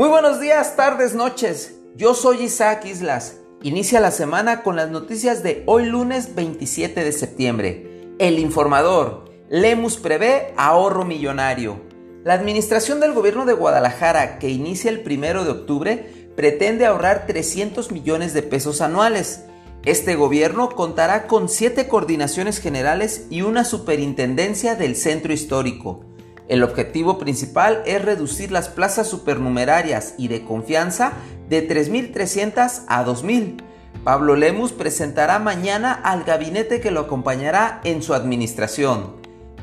Muy buenos días, tardes, noches. Yo soy Isaac Islas. Inicia la semana con las noticias de hoy lunes 27 de septiembre. El informador. Lemus prevé ahorro millonario. La administración del gobierno de Guadalajara, que inicia el primero de octubre, pretende ahorrar 300 millones de pesos anuales. Este gobierno contará con siete coordinaciones generales y una superintendencia del centro histórico. El objetivo principal es reducir las plazas supernumerarias y de confianza de 3.300 a 2.000. Pablo Lemus presentará mañana al gabinete que lo acompañará en su administración.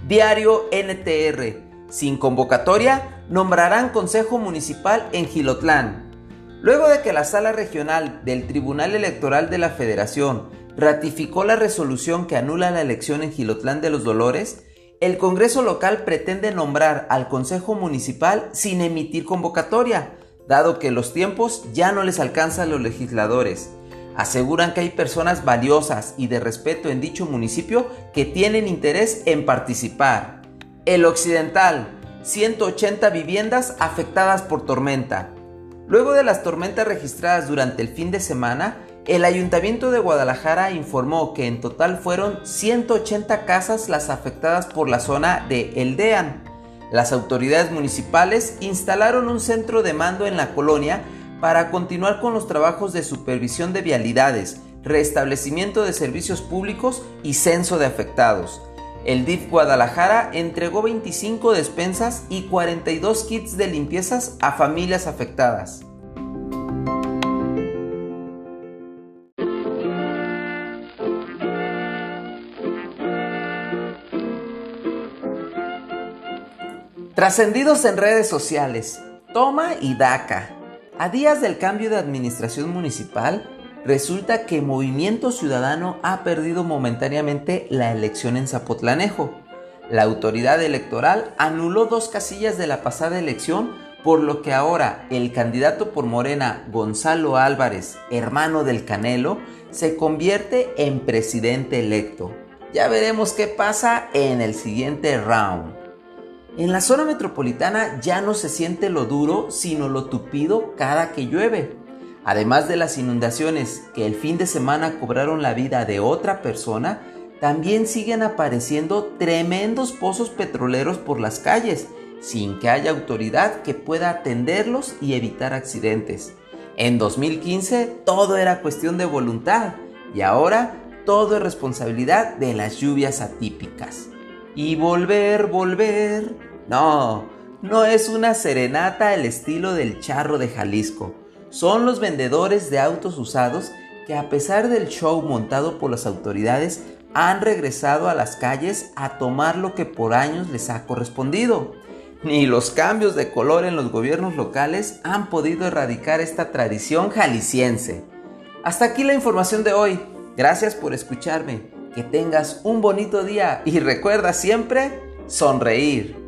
Diario NTR. Sin convocatoria, nombrarán Consejo Municipal en Gilotlán. Luego de que la Sala Regional del Tribunal Electoral de la Federación ratificó la resolución que anula la elección en Gilotlán de los Dolores, el Congreso local pretende nombrar al Consejo Municipal sin emitir convocatoria, dado que los tiempos ya no les alcanzan los legisladores. Aseguran que hay personas valiosas y de respeto en dicho municipio que tienen interés en participar. El Occidental, 180 viviendas afectadas por tormenta. Luego de las tormentas registradas durante el fin de semana, el Ayuntamiento de Guadalajara informó que en total fueron 180 casas las afectadas por la zona de Eldean. Las autoridades municipales instalaron un centro de mando en la colonia para continuar con los trabajos de supervisión de vialidades, restablecimiento de servicios públicos y censo de afectados. El DIF Guadalajara entregó 25 despensas y 42 kits de limpiezas a familias afectadas. Trascendidos en redes sociales, toma y daca. A días del cambio de administración municipal, resulta que Movimiento Ciudadano ha perdido momentáneamente la elección en Zapotlanejo. La autoridad electoral anuló dos casillas de la pasada elección, por lo que ahora el candidato por Morena, Gonzalo Álvarez, hermano del Canelo, se convierte en presidente electo. Ya veremos qué pasa en el siguiente round. En la zona metropolitana ya no se siente lo duro, sino lo tupido cada que llueve. Además de las inundaciones que el fin de semana cobraron la vida de otra persona, también siguen apareciendo tremendos pozos petroleros por las calles, sin que haya autoridad que pueda atenderlos y evitar accidentes. En 2015 todo era cuestión de voluntad y ahora todo es responsabilidad de las lluvias atípicas. Y volver, volver, no, no es una serenata al estilo del charro de Jalisco. Son los vendedores de autos usados que a pesar del show montado por las autoridades han regresado a las calles a tomar lo que por años les ha correspondido. Ni los cambios de color en los gobiernos locales han podido erradicar esta tradición jalisciense. Hasta aquí la información de hoy. Gracias por escucharme. Que tengas un bonito día y recuerda siempre sonreír.